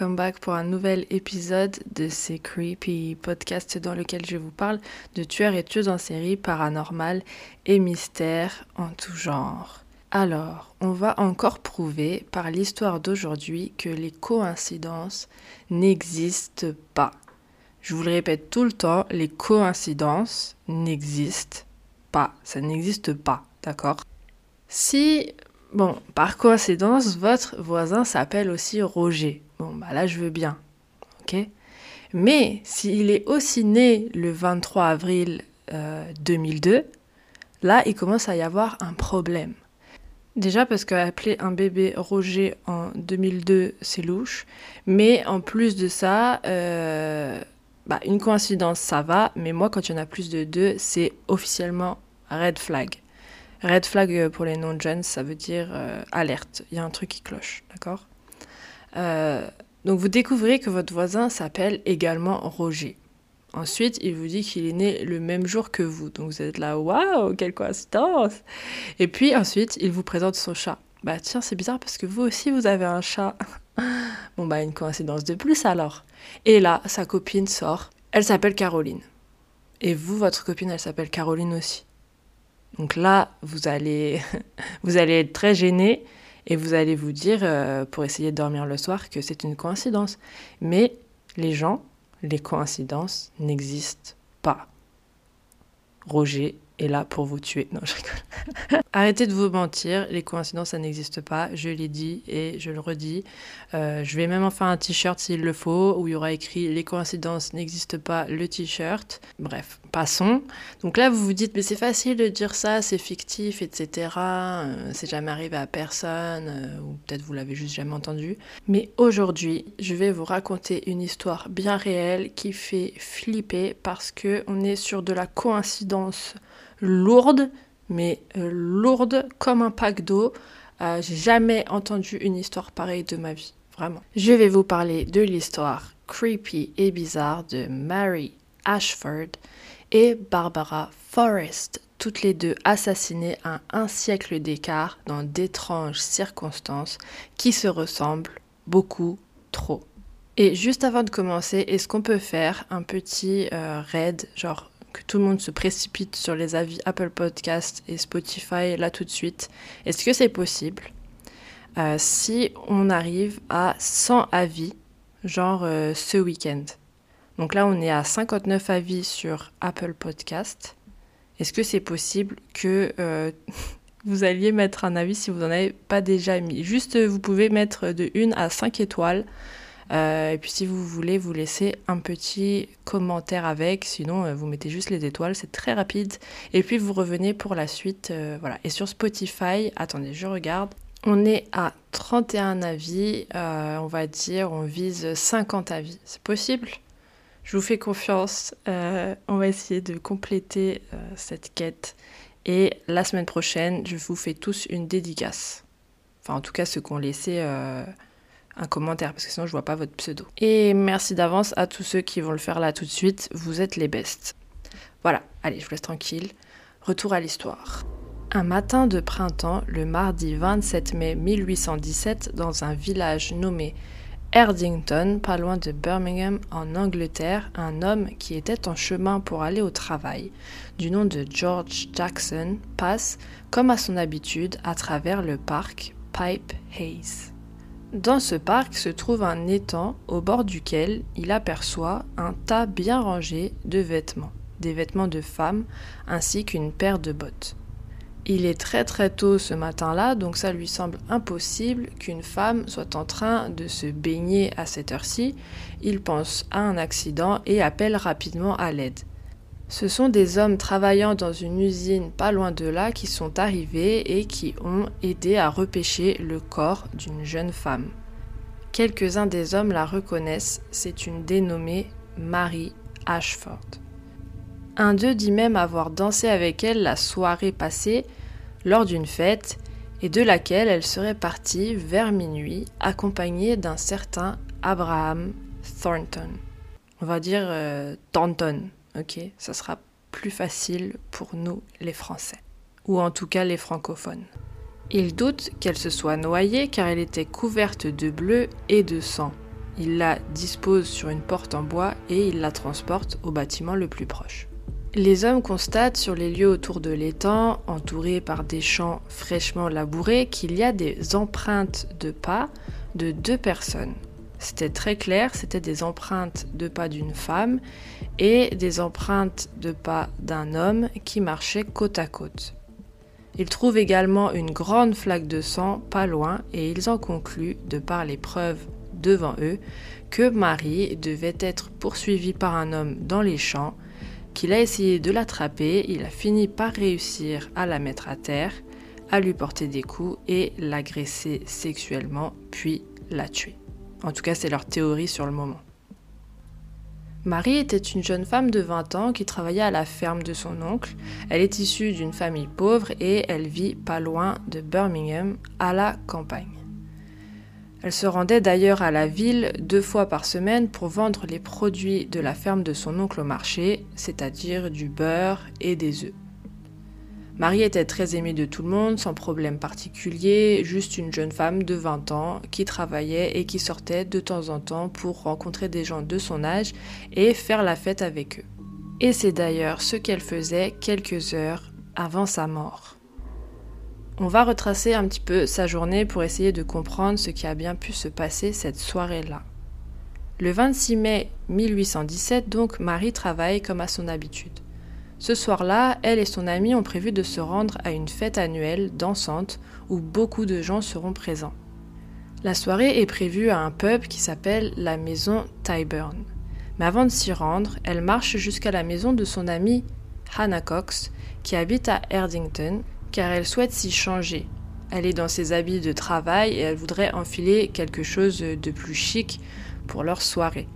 Welcome back pour un nouvel épisode de C'est Creepy, podcast dans lequel je vous parle de tueurs et tueuses en série paranormales et mystères en tout genre. Alors, on va encore prouver par l'histoire d'aujourd'hui que les coïncidences n'existent pas. Je vous le répète tout le temps, les coïncidences n'existent pas. Ça n'existe pas, d'accord? Si Bon, par coïncidence, votre voisin s'appelle aussi Roger. Bon, bah là, je veux bien. Ok? Mais s'il est aussi né le 23 avril 2002, euh, là, il commence à y avoir un problème. Déjà parce qu'appeler un bébé Roger en 2002, c'est louche. Mais en plus de ça, euh, bah, une coïncidence, ça va. Mais moi, quand il y en a plus de deux, c'est officiellement red flag. Red flag euh, pour les non-jeunes, ça veut dire alerte. Il y a un truc qui cloche, d'accord? Euh, Donc vous découvrez que votre voisin s'appelle également Roger. Ensuite, il vous dit qu'il est né le même jour que vous. Donc vous êtes là, waouh, quelle coïncidence Et puis ensuite, il vous présente son chat. Bah tiens, c'est bizarre parce que vous aussi, vous avez un chat. bon, bah une coïncidence de plus alors. Et là, sa copine sort. Elle s'appelle Caroline. Et vous, votre copine, elle s'appelle Caroline aussi. Donc là, vous allez, vous allez être très gêné et vous allez vous dire, euh, pour essayer de dormir le soir, que c'est une coïncidence. Mais les gens, les coïncidences n'existent pas. Roger est là pour vous tuer. Non, je rigole. Arrêtez de vous mentir, les coïncidences, ça n'existe pas. Je l'ai dit et je le redis. Euh, je vais même en faire un t-shirt s'il le faut, où il y aura écrit Les coïncidences n'existent pas, le t-shirt. Bref, passons. Donc là, vous vous dites, mais c'est facile de dire ça, c'est fictif, etc. Euh, c'est jamais arrivé à personne, euh, ou peut-être vous l'avez juste jamais entendu. Mais aujourd'hui, je vais vous raconter une histoire bien réelle qui fait flipper parce que on est sur de la coïncidence lourde, mais euh, lourde comme un pack d'eau. Euh, j'ai jamais entendu une histoire pareille de ma vie, vraiment. Je vais vous parler de l'histoire creepy et bizarre de Mary Ashford et Barbara Forrest, toutes les deux assassinées à un siècle d'écart dans d'étranges circonstances qui se ressemblent beaucoup trop. Et juste avant de commencer, est-ce qu'on peut faire un petit euh, raid, genre que tout le monde se précipite sur les avis Apple Podcast et Spotify là tout de suite. Est-ce que c'est possible euh, si on arrive à 100 avis, genre euh, ce week-end? Donc là, on est à 59 avis sur Apple Podcast. Est-ce que c'est possible que euh, vous alliez mettre un avis si vous n'en avez pas déjà mis? Juste, vous pouvez mettre de 1 à 5 étoiles. Euh, et puis si vous voulez, vous laissez un petit commentaire avec, sinon euh, vous mettez juste les étoiles, c'est très rapide. Et puis vous revenez pour la suite. Euh, voilà. Et sur Spotify, attendez, je regarde. On est à 31 avis, on va dire, on vise 50 avis. C'est possible? Je vous fais confiance. on va essayer de compléter cette quête. Et la semaine prochaine, je vous fais tous une dédicace. Enfin, en tout cas, ceux qui ont laissé un commentaire parce que sinon je vois pas votre pseudo. Et merci d'avance à tous ceux qui vont le faire là tout de suite, vous êtes les bestes. Voilà, allez, je vous laisse tranquille. Retour à l'histoire. Un matin de printemps, le mardi 27 mai 1817, dans un village nommé Erdington, pas loin de Birmingham, en Angleterre, un homme qui était en chemin pour aller au travail, du nom de George Jackson, passe, comme à son habitude, à travers le parc Pipe Hayes. Dans ce parc se trouve un étang au bord duquel il aperçoit un tas bien rangé de vêtements, des vêtements de femmes ainsi qu'une paire de bottes. Il est très très tôt ce matin-là, donc ça lui semble impossible qu'une femme soit en train de se baigner à cette heure-ci. Il pense à un accident et appelle rapidement à l'aide. Ce sont des hommes travaillant dans une usine pas loin de là qui sont arrivés et qui ont aidé à repêcher le corps d'une jeune femme. Quelques-uns des hommes la reconnaissent, c'est une dénommée Marie Ashford. Un d'eux dit même avoir dansé avec elle la soirée passée lors d'une fête et de laquelle elle serait partie vers minuit accompagnée d'un certain Abraham Thornton. On va dire euh, Thornton, ok Ça sera plus facile pour nous les Français, ou en tout cas les francophones. Il doute qu'elle se soit noyée car elle était couverte de bleu et de sang. Il la dispose sur une porte en bois et il la transporte au bâtiment le plus proche. Les hommes constatent sur les lieux autour de l'étang, entourés par des champs fraîchement labourés, qu'il y a des empreintes de pas de deux personnes. C'était très clair, c'était des empreintes de pas d'une femme et des empreintes de pas d'un homme qui marchaient côte à côte. Ils trouvent également une grande flaque de sang pas loin et ils en concluent, de par les preuves devant eux, que Marie devait être poursuivie par un homme dans les champs qu'il a essayé de l'attraper, il a fini par réussir à la mettre à terre, à lui porter des coups et l'agresser sexuellement, puis la tuer. En tout cas, c'est leur théorie sur le moment. Marie était une jeune femme de 20 ans qui travaillait à la ferme de son oncle. Elle est issue d'une famille pauvre et elle vit pas loin de Birmingham, à la campagne. Elle se rendait d'ailleurs à la ville deux fois par semaine pour vendre les produits de la ferme de son oncle au marché, c'est-à-dire du beurre et des œufs. Marie était très aimée de tout le monde, sans problème particulier, juste une jeune femme de 20 ans qui travaillait et qui sortait de temps en temps pour rencontrer des gens de son âge et faire la fête avec eux. Et c'est d'ailleurs ce qu'elle faisait quelques heures avant sa mort. On va retracer un petit peu sa journée pour essayer de comprendre ce qui a bien pu se passer cette soirée-là. Le 26 mai 1817, donc, Marie travaille comme à son habitude. Ce soir-là, elle et son amie ont prévu de se rendre à une fête annuelle dansante où beaucoup de gens seront présents. La soirée est prévue à un pub qui s'appelle la maison Tyburn. Mais avant de s'y rendre, elle marche jusqu'à la maison de son amie Hannah Cox, qui habite à Erdington, car elle souhaite s'y changer. Elle est dans ses habits de travail et elle voudrait enfiler quelque chose de plus chic pour leur soirée.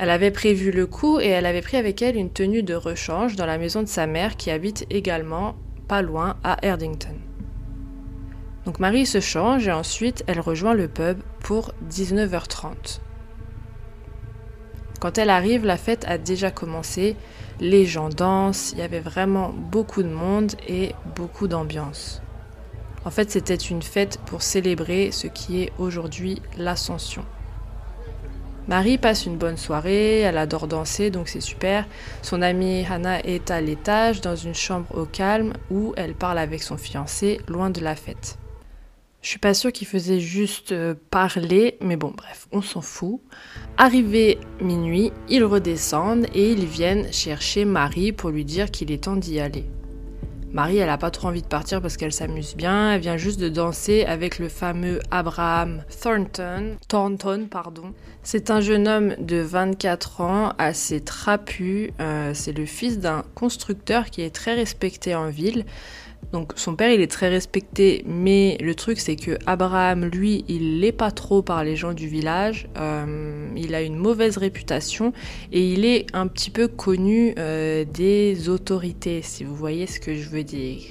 Elle avait prévu le coup et elle avait pris avec elle une tenue de rechange dans la maison de sa mère qui habite également pas loin à Erdington. Donc Marie se change et ensuite elle rejoint le pub pour 19h30. Quand elle arrive, la fête a déjà commencé les gens dansent, il y avait vraiment beaucoup de monde et beaucoup d'ambiance. En fait, c'était une fête pour célébrer ce qui est aujourd'hui l'ascension. Marie passe une bonne soirée, elle adore danser, donc c'est super. Son amie Hannah est à l'étage, dans une chambre au calme, où elle parle avec son fiancé, loin de la fête. Je suis pas sûre qu'il faisait juste euh, parler, mais bon, bref, on s'en fout. Arrivé minuit, ils redescendent et ils viennent chercher Marie pour lui dire qu'il est temps d'y aller. Marie, elle a pas trop envie de partir parce qu'elle s'amuse bien, elle vient juste de danser avec le fameux Abraham Thornton, Thornton, pardon. C'est un jeune homme de 24 ans, assez trapu, euh, c'est le fils d'un constructeur qui est très respecté en ville. Donc son père il est très respecté, mais le truc c'est que Abraham lui il l'est pas trop par les gens du village. Euh, il a une mauvaise réputation et il est un petit peu connu euh, des autorités, si vous voyez ce que je veux dire.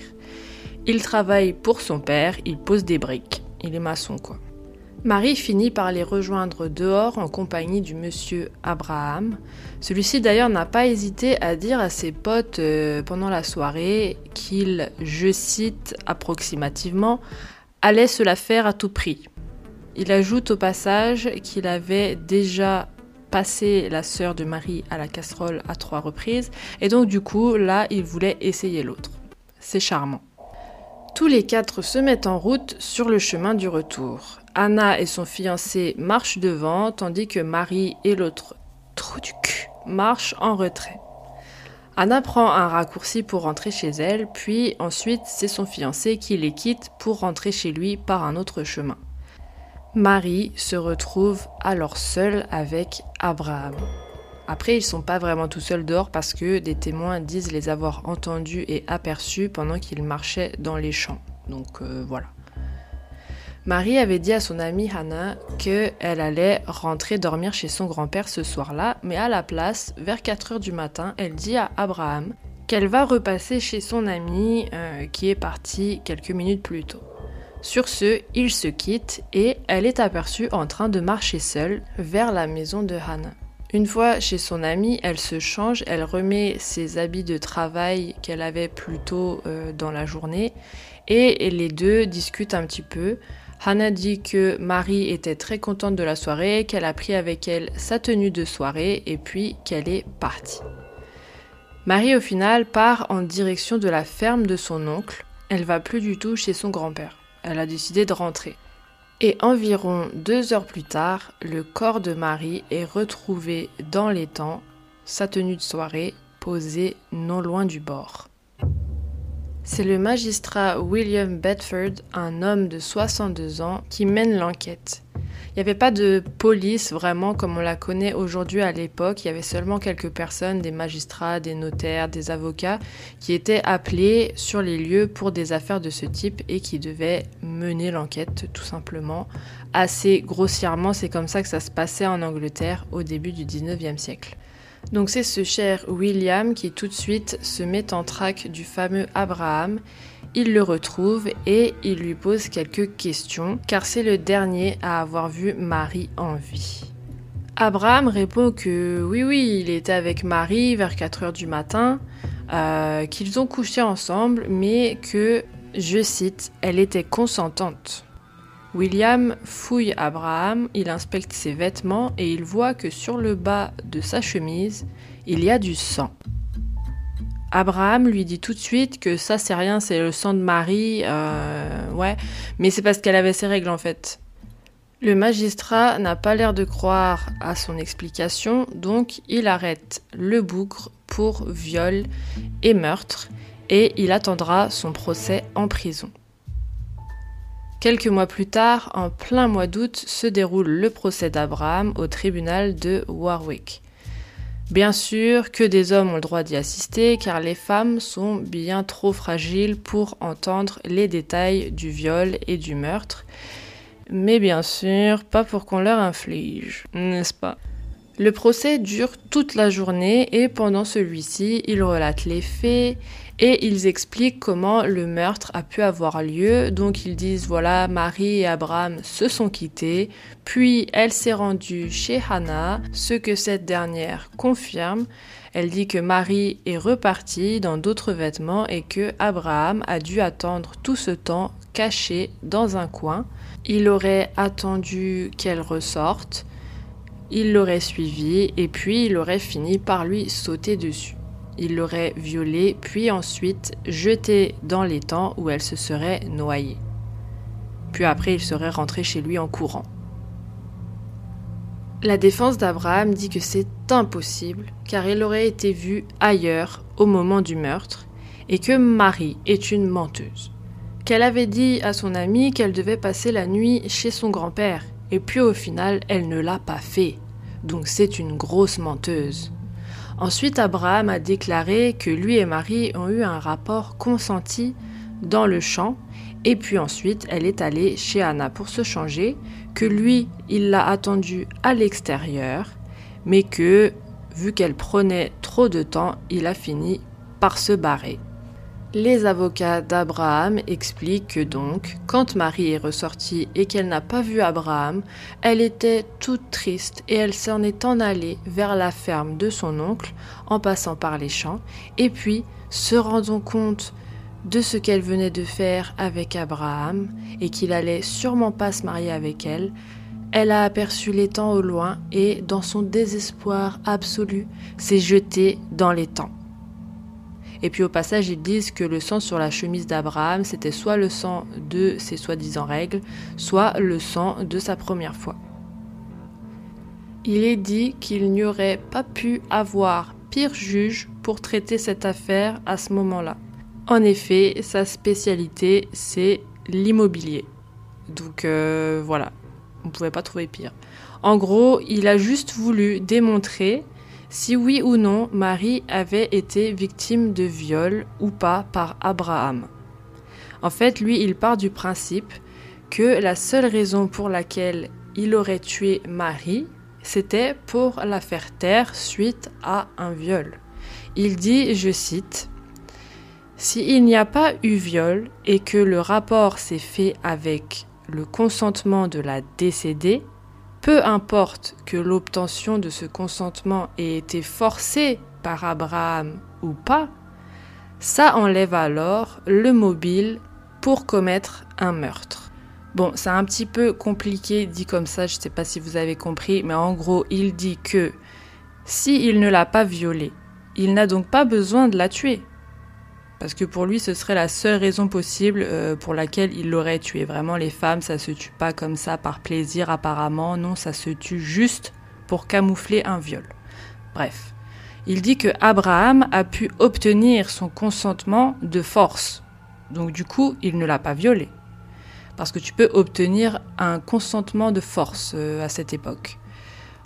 Il travaille pour son père, il pose des briques, il est maçon quoi. Marie finit par les rejoindre dehors en compagnie du monsieur Abraham. Celui-ci d'ailleurs n'a pas hésité à dire à ses potes euh, pendant la soirée qu'il, je cite approximativement, allait se la faire à tout prix. Il ajoute au passage qu'il avait déjà passé la sœur de Marie à la casserole à trois reprises et donc du coup là il voulait essayer l'autre. C'est charmant. Tous les quatre se mettent en route sur le chemin du retour. Anna et son fiancé marchent devant, tandis que Marie et l'autre trou du cul marchent en retrait. Anna prend un raccourci pour rentrer chez elle, puis ensuite c'est son fiancé qui les quitte pour rentrer chez lui par un autre chemin. Marie se retrouve alors seule avec Abraham. Après, ils sont pas vraiment tout seuls dehors parce que des témoins disent les avoir entendus et aperçus pendant qu'ils marchaient dans les champs. Donc euh, voilà. Marie avait dit à son amie Hannah qu'elle allait rentrer dormir chez son grand-père ce soir-là, mais à la place, vers 4 heures du matin, elle dit à Abraham qu'elle va repasser chez son amie euh, qui est partie quelques minutes plus tôt. Sur ce, ils se quittent et elle est aperçue en train de marcher seule vers la maison de Hannah. Une fois chez son amie, elle se change, elle remet ses habits de travail qu'elle avait plus tôt euh, dans la journée et les deux discutent un petit peu. Hannah dit que Marie était très contente de la soirée, qu'elle a pris avec elle sa tenue de soirée et puis qu'elle est partie. Marie au final part en direction de la ferme de son oncle. Elle va plus du tout chez son grand-père. Elle a décidé de rentrer. Et environ deux heures plus tard, le corps de Marie est retrouvé dans l'étang, sa tenue de soirée posée non loin du bord. C'est le magistrat William Bedford, un homme de 62 ans, qui mène l'enquête. Il n'y avait pas de police vraiment comme on la connaît aujourd'hui à l'époque, il y avait seulement quelques personnes, des magistrats, des notaires, des avocats, qui étaient appelés sur les lieux pour des affaires de ce type et qui devaient mener l'enquête tout simplement. Assez grossièrement, c'est comme ça que ça se passait en Angleterre au début du 19e siècle. Donc c'est ce cher William qui tout de suite se met en traque du fameux Abraham. Il le retrouve et il lui pose quelques questions car c'est le dernier à avoir vu Marie en vie. Abraham répond que oui oui il était avec Marie vers 4 heures du matin, euh, qu'ils ont couché ensemble mais que, je cite, elle était consentante. William fouille Abraham, il inspecte ses vêtements et il voit que sur le bas de sa chemise, il y a du sang. Abraham lui dit tout de suite que ça c'est rien, c'est le sang de Marie, euh, ouais, mais c'est parce qu'elle avait ses règles en fait. Le magistrat n'a pas l'air de croire à son explication, donc il arrête le bougre pour viol et meurtre et il attendra son procès en prison. Quelques mois plus tard, en plein mois d'août, se déroule le procès d'Abraham au tribunal de Warwick. Bien sûr que des hommes ont le droit d'y assister car les femmes sont bien trop fragiles pour entendre les détails du viol et du meurtre. Mais bien sûr, pas pour qu'on leur inflige, n'est-ce pas? Le procès dure toute la journée et pendant celui-ci, ils relatent les faits, et ils expliquent comment le meurtre a pu avoir lieu. Donc ils disent voilà, Marie et Abraham se sont quittés, puis elle s'est rendue chez Hannah, ce que cette dernière confirme. Elle dit que Marie est repartie dans d'autres vêtements et que Abraham a dû attendre tout ce temps caché dans un coin. Il aurait attendu qu'elle ressorte, il l'aurait suivi et puis il aurait fini par lui sauter dessus. Il l'aurait violée, puis ensuite jetée dans l'étang où elle se serait noyée. Puis après, il serait rentré chez lui en courant. La défense d'Abraham dit que c'est impossible car il aurait été vu ailleurs au moment du meurtre et que Marie est une menteuse. Qu'elle avait dit à son amie qu'elle devait passer la nuit chez son grand-père et puis au final elle ne l'a pas fait. Donc c'est une grosse menteuse. Ensuite, Abraham a déclaré que lui et Marie ont eu un rapport consenti dans le champ, et puis ensuite, elle est allée chez Anna pour se changer, que lui, il l'a attendue à l'extérieur, mais que, vu qu'elle prenait trop de temps, il a fini par se barrer. Les avocats d'Abraham expliquent que donc, quand Marie est ressortie et qu'elle n'a pas vu Abraham, elle était toute triste et elle s'en est en allée vers la ferme de son oncle en passant par les champs, et puis, se rendant compte de ce qu'elle venait de faire avec Abraham et qu'il allait sûrement pas se marier avec elle, elle a aperçu l'étang au loin et, dans son désespoir absolu, s'est jetée dans l'étang. Et puis au passage, ils disent que le sang sur la chemise d'Abraham, c'était soit le sang de ses soi-disant règles, soit le sang de sa première fois. Il est dit qu'il n'y aurait pas pu avoir pire juge pour traiter cette affaire à ce moment-là. En effet, sa spécialité, c'est l'immobilier. Donc euh, voilà, on ne pouvait pas trouver pire. En gros, il a juste voulu démontrer si oui ou non Marie avait été victime de viol ou pas par Abraham. En fait, lui, il part du principe que la seule raison pour laquelle il aurait tué Marie, c'était pour la faire taire suite à un viol. Il dit, je cite, S'il n'y a pas eu viol et que le rapport s'est fait avec le consentement de la décédée, peu importe que l'obtention de ce consentement ait été forcée par Abraham ou pas, ça enlève alors le mobile pour commettre un meurtre. Bon, c'est un petit peu compliqué dit comme ça, je ne sais pas si vous avez compris, mais en gros, il dit que si il ne l'a pas violée, il n'a donc pas besoin de la tuer. Parce que pour lui, ce serait la seule raison possible euh, pour laquelle il l'aurait tué. Vraiment, les femmes, ça se tue pas comme ça par plaisir apparemment. Non, ça se tue juste pour camoufler un viol. Bref. Il dit que Abraham a pu obtenir son consentement de force. Donc du coup, il ne l'a pas violé. Parce que tu peux obtenir un consentement de force euh, à cette époque.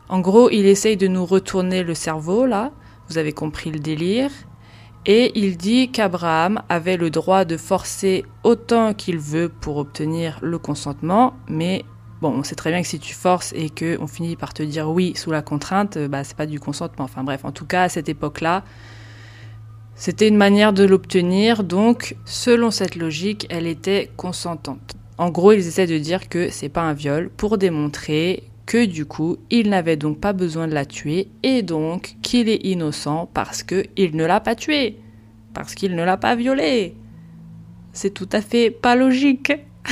En gros, il essaye de nous retourner le cerveau, là. Vous avez compris le délire. Et il dit qu'Abraham avait le droit de forcer autant qu'il veut pour obtenir le consentement, mais bon, on sait très bien que si tu forces et qu'on finit par te dire oui sous la contrainte, bah c'est pas du consentement. Enfin bref, en tout cas à cette époque-là, c'était une manière de l'obtenir, donc selon cette logique, elle était consentante. En gros, ils essaient de dire que c'est pas un viol pour démontrer que du coup, il n'avait donc pas besoin de la tuer et donc qu'il est innocent parce qu'il ne l'a pas tuée, parce qu'il ne l'a pas violée. C'est tout à fait pas logique.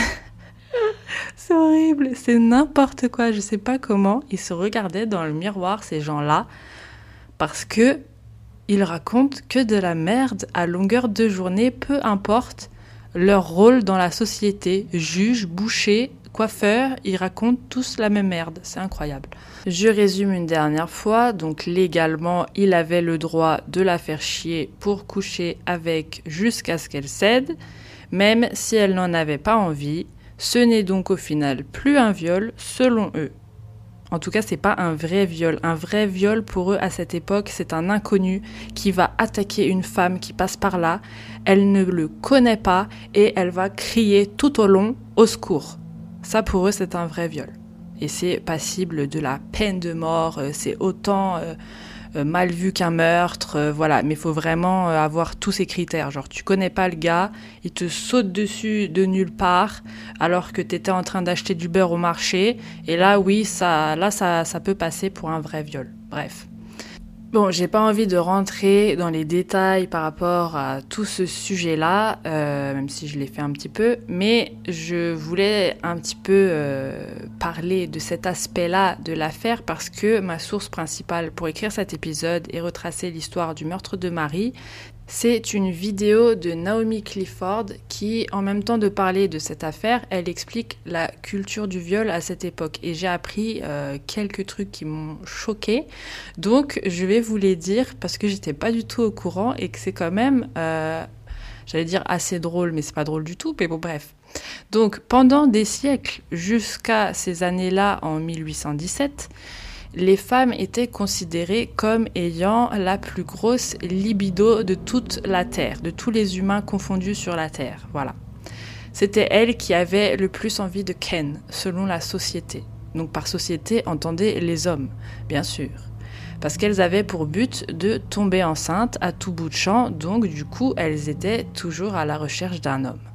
c'est horrible, c'est n'importe quoi, je sais pas comment ils se regardaient dans le miroir ces gens-là parce que ils racontent que de la merde à longueur de journée, peu importe leur rôle dans la société, juge, boucher, coiffeurs, ils racontent tous la même merde. C'est incroyable. Je résume une dernière fois. Donc légalement, il avait le droit de la faire chier pour coucher avec jusqu'à ce qu'elle cède, même si elle n'en avait pas envie. Ce n'est donc au final plus un viol selon eux. En tout cas, c'est pas un vrai viol. Un vrai viol pour eux à cette époque, c'est un inconnu qui va attaquer une femme qui passe par là. Elle ne le connaît pas et elle va crier tout au long au secours. Ça, pour eux, c'est un vrai viol. Et c'est passible de la peine de mort. Euh, c'est autant euh, euh, mal vu qu'un meurtre. voilà. Mais il faut vraiment avoir tous ces critères. Genre, tu connais pas le gars, il te saute dessus de nulle part, alors que tu étais en train d'acheter du beurre au marché. Et là, oui, ça, là, ça, ça peut passer pour un vrai viol. Bref. Bon, j'ai pas envie de rentrer dans les détails par rapport à tout ce sujet-là, euh, même si je l'ai fait un petit peu, mais je voulais un petit peu euh, parler de cet aspect-là de l'affaire parce que ma source principale pour écrire cet épisode et retracer l'histoire du meurtre de Marie, c'est une vidéo de Naomi Clifford qui, en même temps de parler de cette affaire, elle explique la culture du viol à cette époque. Et j'ai appris euh, quelques trucs qui m'ont choqué. Donc, je vais vous les dire parce que j'étais pas du tout au courant et que c'est quand même, euh, j'allais dire assez drôle, mais c'est pas drôle du tout. Mais bon, bref. Donc, pendant des siècles, jusqu'à ces années-là, en 1817, les femmes étaient considérées comme ayant la plus grosse libido de toute la Terre, de tous les humains confondus sur la Terre. Voilà. C'était elles qui avaient le plus envie de Ken, selon la société. Donc par société, entendez les hommes, bien sûr. parce qu'elles avaient pour but de tomber enceinte à tout bout de champ, donc du coup elles étaient toujours à la recherche d'un homme.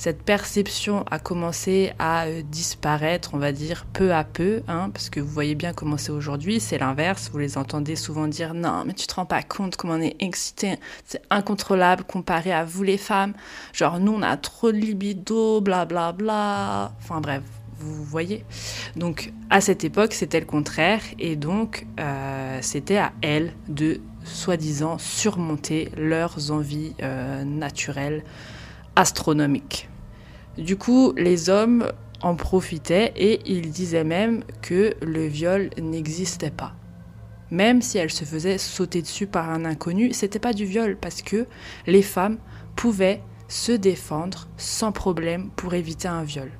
Cette perception a commencé à euh, disparaître, on va dire, peu à peu, hein, parce que vous voyez bien comment c'est aujourd'hui, c'est l'inverse, vous les entendez souvent dire non, mais tu te rends pas compte comment on est excité, c'est incontrôlable comparé à vous les femmes, genre nous on a trop de libido, blablabla, bla, bla. enfin bref, vous voyez. Donc à cette époque, c'était le contraire, et donc euh, c'était à elles de soi-disant surmonter leurs envies euh, naturelles astronomiques. Du coup, les hommes en profitaient et ils disaient même que le viol n'existait pas. Même si elles se faisaient sauter dessus par un inconnu, c'était pas du viol parce que les femmes pouvaient se défendre sans problème pour éviter un viol.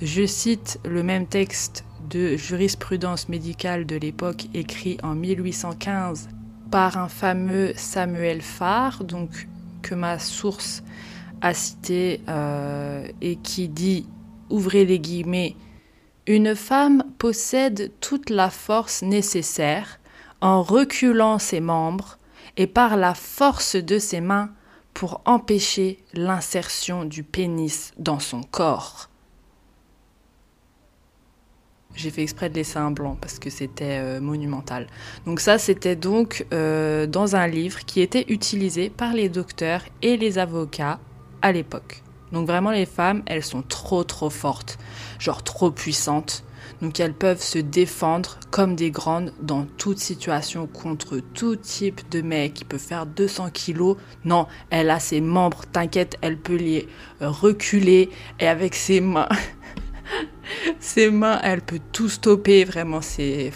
Je cite le même texte de jurisprudence médicale de l'époque écrit en 1815 par un fameux Samuel Farr, donc que ma source a cité euh, et qui dit, ouvrez les guillemets, une femme possède toute la force nécessaire en reculant ses membres et par la force de ses mains pour empêcher l'insertion du pénis dans son corps. J'ai fait exprès de laisser un blanc parce que c'était euh, monumental. Donc ça, c'était donc euh, dans un livre qui était utilisé par les docteurs et les avocats à l'époque. Donc vraiment, les femmes, elles sont trop trop fortes, genre trop puissantes. Donc elles peuvent se défendre comme des grandes dans toute situation contre tout type de mec qui peut faire 200 kilos. Non, elle a ses membres, t'inquiète, elle peut les reculer et avec ses mains, ses mains, elle peut tout stopper. Vraiment, c'est.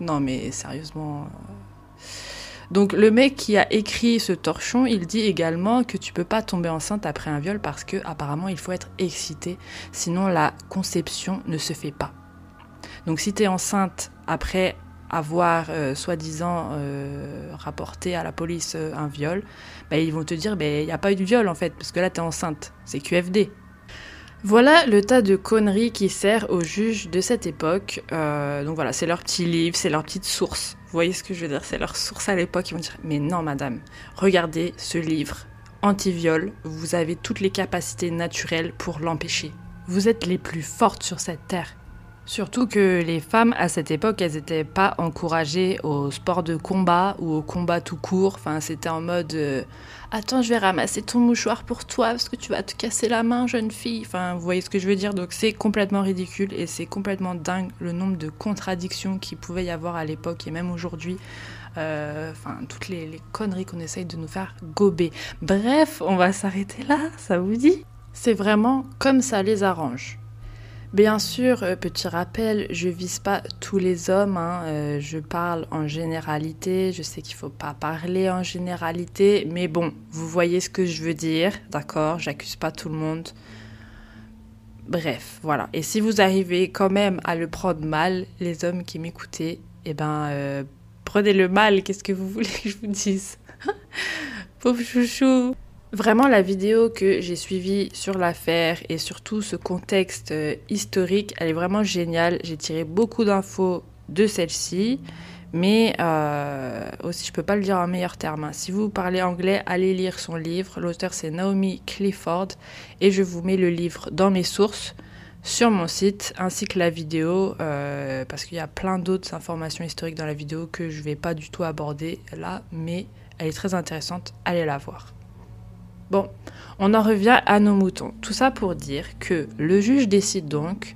Non, mais sérieusement. Euh. Donc, le mec qui a écrit ce torchon, il dit également que tu peux pas tomber enceinte après un viol parce que, apparemment, il faut être excité. Sinon, la conception ne se fait pas. Donc, si tu es enceinte après avoir euh, soi-disant euh, rapporté à la police un viol, bah, ils vont te dire ben, il n'y a pas eu de viol en fait, parce que là tu es enceinte. C'est QFD. Voilà le tas de conneries qui sert aux juges de cette époque. Euh, donc voilà, c'est leur petit livre, c'est leur petite source. Vous voyez ce que je veux dire? C'est leur source à l'époque. Ils vont dire Mais non, madame, regardez ce livre anti-viol. Vous avez toutes les capacités naturelles pour l'empêcher. Vous êtes les plus fortes sur cette terre. Surtout que les femmes à cette époque, elles n'étaient pas encouragées au sport de combat ou au combat tout court. Enfin, c'était en mode euh, Attends, je vais ramasser ton mouchoir pour toi parce que tu vas te casser la main, jeune fille. Enfin, vous voyez ce que je veux dire Donc, c'est complètement ridicule et c'est complètement dingue le nombre de contradictions qu'il pouvait y avoir à l'époque et même aujourd'hui. Euh, enfin, toutes les, les conneries qu'on essaye de nous faire gober. Bref, on va s'arrêter là, ça vous dit? C'est vraiment comme ça les arrange. Bien sûr, euh, petit rappel, je vise pas tous les hommes, hein, euh, je parle en généralité, je sais qu'il faut pas parler en généralité, mais bon, vous voyez ce que je veux dire, d'accord J'accuse pas tout le monde. Bref, voilà. Et si vous arrivez quand même à le prendre mal, les hommes qui m'écoutez, eh ben, euh, prenez le mal, qu'est-ce que vous voulez que je vous dise? Pauvre chouchou Vraiment, la vidéo que j'ai suivie sur l'affaire et surtout ce contexte euh, historique, elle est vraiment géniale. J'ai tiré beaucoup d'infos de celle-ci, mais euh, aussi, je peux pas le dire en meilleur terme. Hein. Si vous parlez anglais, allez lire son livre. L'auteur, c'est Naomi Clifford, et je vous mets le livre dans mes sources sur mon site, ainsi que la vidéo, euh, parce qu'il y a plein d'autres informations historiques dans la vidéo que je vais pas du tout aborder là, mais elle est très intéressante. Allez la voir. Bon, on en revient à nos moutons. Tout ça pour dire que le juge décide donc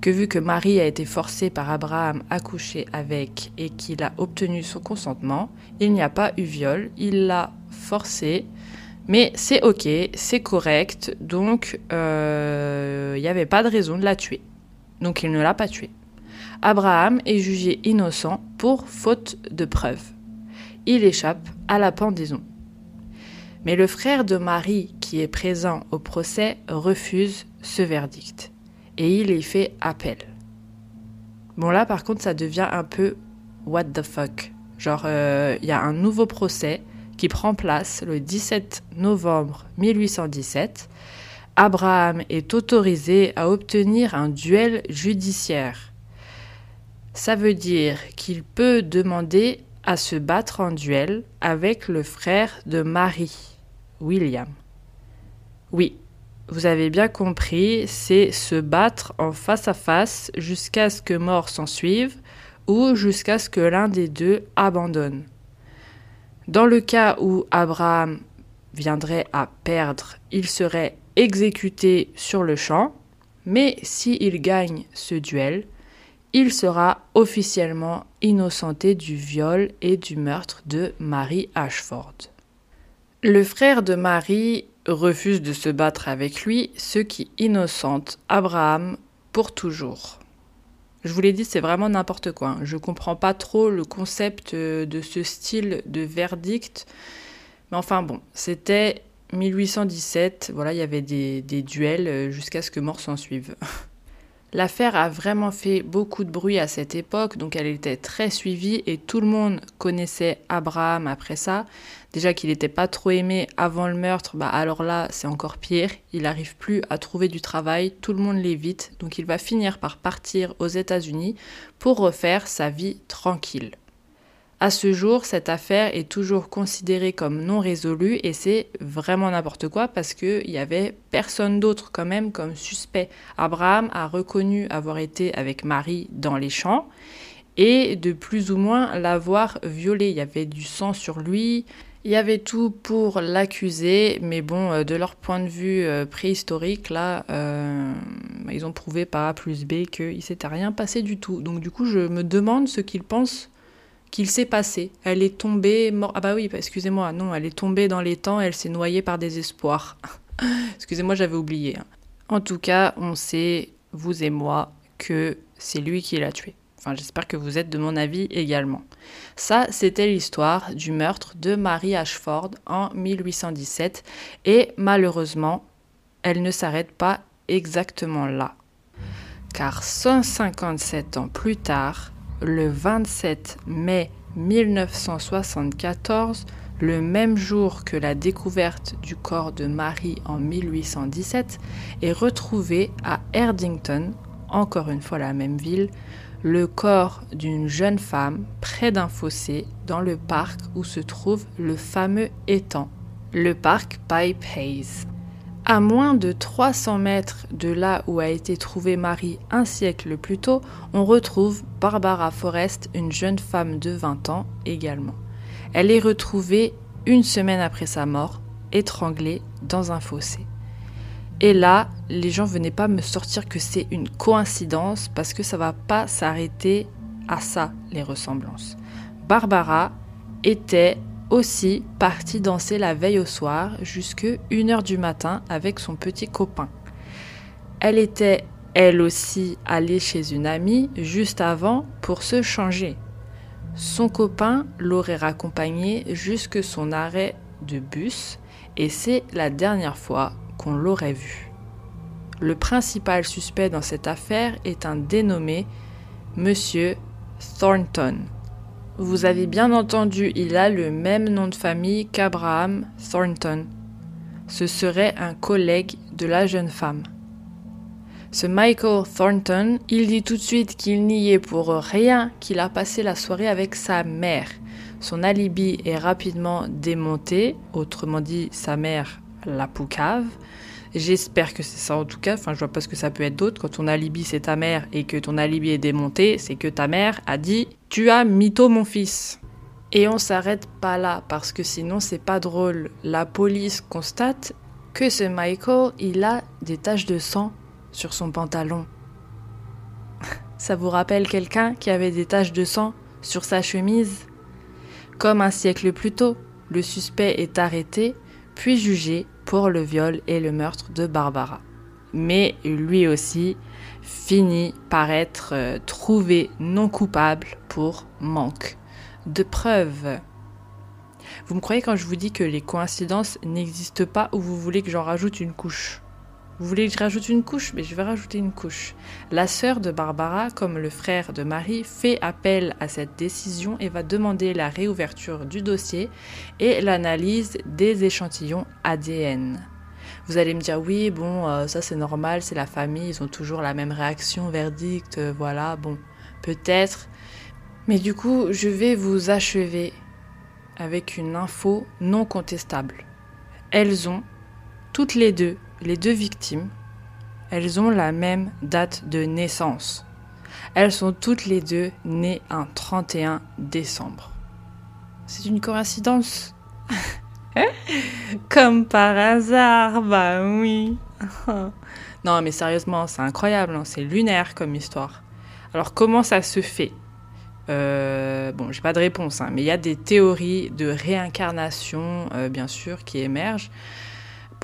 que vu que Marie a été forcée par Abraham à coucher avec et qu'il a obtenu son consentement, il n'y a pas eu viol, il l'a forcé, mais c'est ok, c'est correct, donc euh, il n'y avait pas de raison de la tuer. Donc il ne l'a pas tuée. Abraham est jugé innocent pour faute de preuves. Il échappe à la pendaison. Mais le frère de Marie, qui est présent au procès, refuse ce verdict et il y fait appel. Bon là par contre ça devient un peu what the fuck. Genre euh, il y a un nouveau procès qui prend place le 17 novembre 1817. Abraham est autorisé à obtenir un duel judiciaire. Ça veut dire qu'il peut demander à se battre en duel avec le frère de Marie, William. Oui, vous avez bien compris, c'est se battre en face à face jusqu'à ce que mort s'en suive ou jusqu'à ce que l'un des deux abandonne. Dans le cas où Abraham viendrait à perdre, il serait exécuté sur le champ, mais s'il gagne ce duel, il sera officiellement innocenté du viol et du meurtre de Marie Ashford. Le frère de Marie refuse de se battre avec lui, ce qui innocente Abraham pour toujours. Je vous l'ai dit, c'est vraiment n'importe quoi. Hein. Je comprends pas trop le concept euh, de ce style de verdict. Mais enfin bon, c'était 1817, voilà, il y avait des, des duels euh, jusqu'à ce que mort s'en suive. L'affaire a vraiment fait beaucoup de bruit à cette époque, donc elle était très suivie et tout le monde connaissait Abraham après ça. Déjà qu'il n'était pas trop aimé avant le meurtre, bah alors là c'est encore pire. Il n'arrive plus à trouver du travail, tout le monde l'évite, donc il va finir par partir aux États-Unis pour refaire sa vie tranquille. À ce jour, cette affaire est toujours considérée comme non résolue et c'est vraiment n'importe quoi parce qu'il n'y avait personne d'autre quand même comme suspect. Abraham a reconnu avoir été avec Marie dans les champs et de plus ou moins l'avoir violée. Il y avait du sang sur lui, il y avait tout pour l'accuser, mais bon, euh, de leur point de vue euh, préhistorique, là, euh, ils ont prouvé par A plus B qu'il s'était rien passé du tout. Donc du coup, je me demande ce qu'ils pensent qu'il s'est passé. Elle est tombée, mort. Ah bah oui, excusez-moi, non, elle est tombée dans les temps, elle s'est noyée par désespoir. excusez-moi, j'avais oublié. Hein. En tout cas, on sait, vous et moi, que c'est lui qui l'a tué. Enfin, j'espère que vous êtes de mon avis également. Ça, c'était l'histoire du meurtre de Marie Ashford en 1817. Et malheureusement, elle ne s'arrête pas exactement là. Car 157 ans plus tard, le 27 mai 1974, le même jour que la découverte du corps de Marie en 1817, est retrouvé à Erdington, encore une fois la même ville, le corps d'une jeune femme près d'un fossé dans le parc où se trouve le fameux étang, le parc Pipe Hayes. À moins de 300 mètres de là où a été trouvée Marie un siècle plus tôt, on retrouve Barbara Forrest, une jeune femme de 20 ans également. Elle est retrouvée une semaine après sa mort, étranglée dans un fossé. Et là, les gens venaient pas me sortir que c'est une coïncidence parce que ça va pas s'arrêter à ça, les ressemblances. Barbara était aussi partie danser la veille au soir jusque 1h du matin avec son petit copain. Elle était elle aussi allée chez une amie juste avant pour se changer. Son copain l'aurait raccompagnée jusque son arrêt de bus et c'est la dernière fois qu'on l'aurait vue. Le principal suspect dans cette affaire est un dénommé Monsieur Thornton, vous avez bien entendu, il a le même nom de famille qu'Abraham Thornton. Ce serait un collègue de la jeune femme. Ce Michael Thornton, il dit tout de suite qu'il n'y est pour rien, qu'il a passé la soirée avec sa mère. Son alibi est rapidement démonté, autrement dit sa mère la poucave. J'espère que c'est ça en tout cas, enfin je vois pas ce que ça peut être d'autre. Quand ton alibi c'est ta mère et que ton alibi est démonté, c'est que ta mère a dit Tu as mytho mon fils. Et on s'arrête pas là parce que sinon c'est pas drôle. La police constate que ce Michael, il a des taches de sang sur son pantalon. Ça vous rappelle quelqu'un qui avait des taches de sang sur sa chemise? Comme un siècle plus tôt, le suspect est arrêté, puis jugé pour le viol et le meurtre de Barbara. Mais lui aussi finit par être euh, trouvé non coupable pour manque de preuves. Vous me croyez quand je vous dis que les coïncidences n'existent pas ou vous voulez que j'en rajoute une couche? Vous voulez que je rajoute une couche? Mais je vais rajouter une couche. La sœur de Barbara, comme le frère de Marie, fait appel à cette décision et va demander la réouverture du dossier et l'analyse des échantillons ADN. Vous allez me dire oui, bon, euh, ça c'est normal, c'est la famille, ils ont toujours la même réaction, verdict, euh, voilà, bon. peut-être. Mais du coup, je vais vous achever avec une info non contestable. Elles ont, toutes les deux, les deux victimes, elles ont la même date de naissance. Elles sont toutes les deux nées un 31 décembre. C'est une coïncidence Comme par hasard, bah oui. non mais sérieusement, c'est incroyable, hein. c'est lunaire comme histoire. Alors comment ça se fait? Euh, bon, j'ai pas de réponse, hein, mais il y a des théories de réincarnation, euh, bien sûr, qui émergent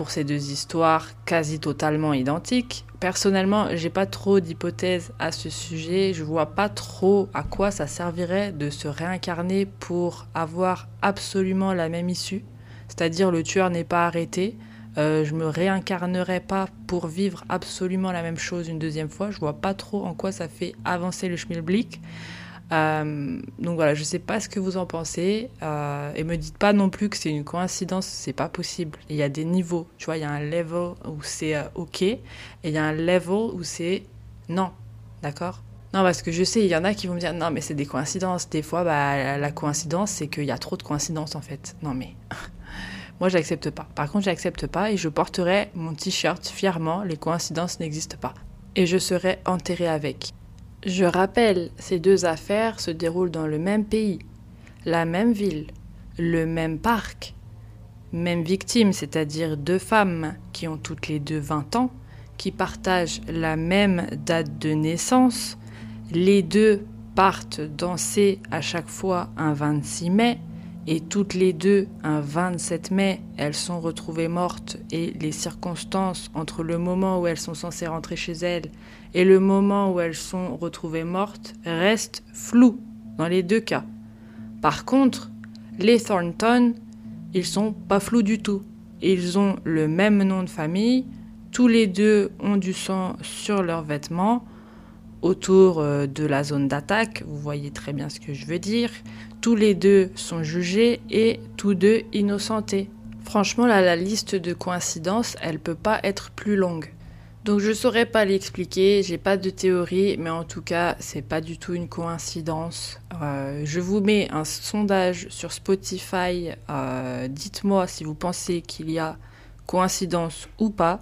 pour ces deux histoires quasi totalement identiques. Personnellement, j'ai pas trop d'hypothèses à ce sujet. Je vois pas trop à quoi ça servirait de se réincarner pour avoir absolument la même issue. C'est-à-dire le tueur n'est pas arrêté. Euh, je me réincarnerai pas pour vivre absolument la même chose une deuxième fois. Je vois pas trop en quoi ça fait avancer le schmilblick. Euh, donc voilà, je sais pas ce que vous en pensez. Euh, et me dites pas non plus que c'est une coïncidence, c'est pas possible. Il y a des niveaux, tu vois, il y a un level où c'est euh, ok, et il y a un level où c'est non, d'accord? Non, parce que je sais, il y en a qui vont me dire non, mais c'est des coïncidences. Des fois, bah, la coïncidence, c'est qu'il y a trop de coïncidences en fait. Non, mais. Moi, j'accepte pas. Par contre, j'accepte pas et je porterai mon t-shirt fièrement. Les coïncidences n'existent pas. Et je serai enterré avec. Je rappelle, ces deux affaires se déroulent dans le même pays, la même ville, le même parc, même victime, c'est-à-dire deux femmes qui ont toutes les deux 20 ans, qui partagent la même date de naissance, les deux partent danser à chaque fois un 26 mai, et toutes les deux, un 27 mai, elles sont retrouvées mortes et les circonstances entre le moment où elles sont censées rentrer chez elles et le moment où elles sont retrouvées mortes restent floues dans les deux cas. Par contre, les Thornton, ils sont pas flous du tout. Ils ont le même nom de famille, tous les deux ont du sang sur leurs vêtements, autour euh, de la zone d'attaque, vous voyez très bien ce que je veux dire. Tous les deux sont jugés et tous deux innocentés. Franchement, là, la liste de coïncidences, elle peut pas être plus longue. Donc je saurais pas l'expliquer, j'ai pas de théorie, mais en tout cas, c'est pas du tout une coïncidence. Euh, je vous mets un sondage sur Spotify. Euh, dites-moi si vous pensez qu'il y a coïncidence ou pas.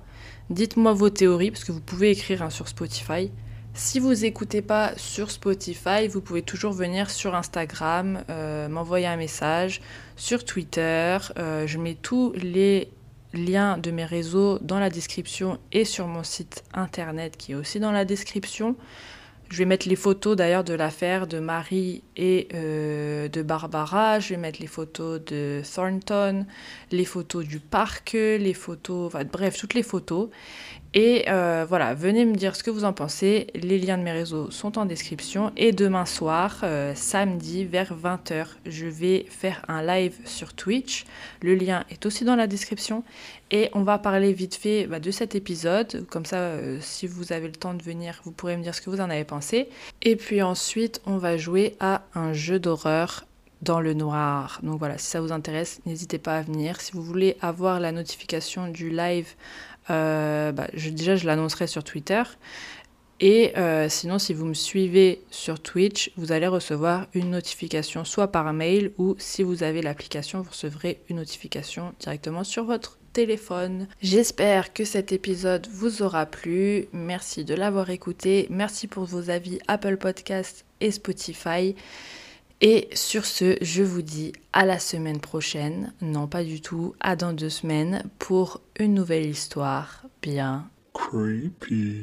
Dites-moi vos théories, parce que vous pouvez écrire hein, sur Spotify. Si vous n'écoutez pas sur Spotify, vous pouvez toujours venir sur Instagram, euh, m'envoyer un message, sur Twitter. Euh, je mets tous les liens de mes réseaux dans la description et sur mon site internet qui est aussi dans la description. Je vais mettre les photos d'ailleurs de l'affaire de Marie et euh, de Barbara. Je vais mettre les photos de Thornton, les photos du parc, les photos, bref, toutes les photos. Et euh, voilà, venez me dire ce que vous en pensez. Les liens de mes réseaux sont en description. Et demain soir, euh, samedi, vers 20h, je vais faire un live sur Twitch. Le lien est aussi dans la description. Et on va parler vite fait bah, de cet épisode. Comme ça, euh, si vous avez le temps de venir, vous pourrez me dire ce que vous en avez pensé. Et puis ensuite, on va jouer à un jeu d'horreur dans le noir. Donc voilà, si ça vous intéresse, n'hésitez pas à venir. Si vous voulez avoir la notification du live euh, bah, déjà, je l'annoncerai sur Twitter. Et euh, sinon, si vous me suivez sur Twitch, vous allez recevoir une notification soit par mail ou si vous avez l'application, vous recevrez une notification directement sur votre téléphone. J'espère que cet épisode vous aura plu. Merci de l'avoir écouté. Merci pour vos avis Apple Podcast et Spotify. Et sur ce, je vous dis à la semaine prochaine, non pas du tout, à dans deux semaines pour une nouvelle histoire bien creepy.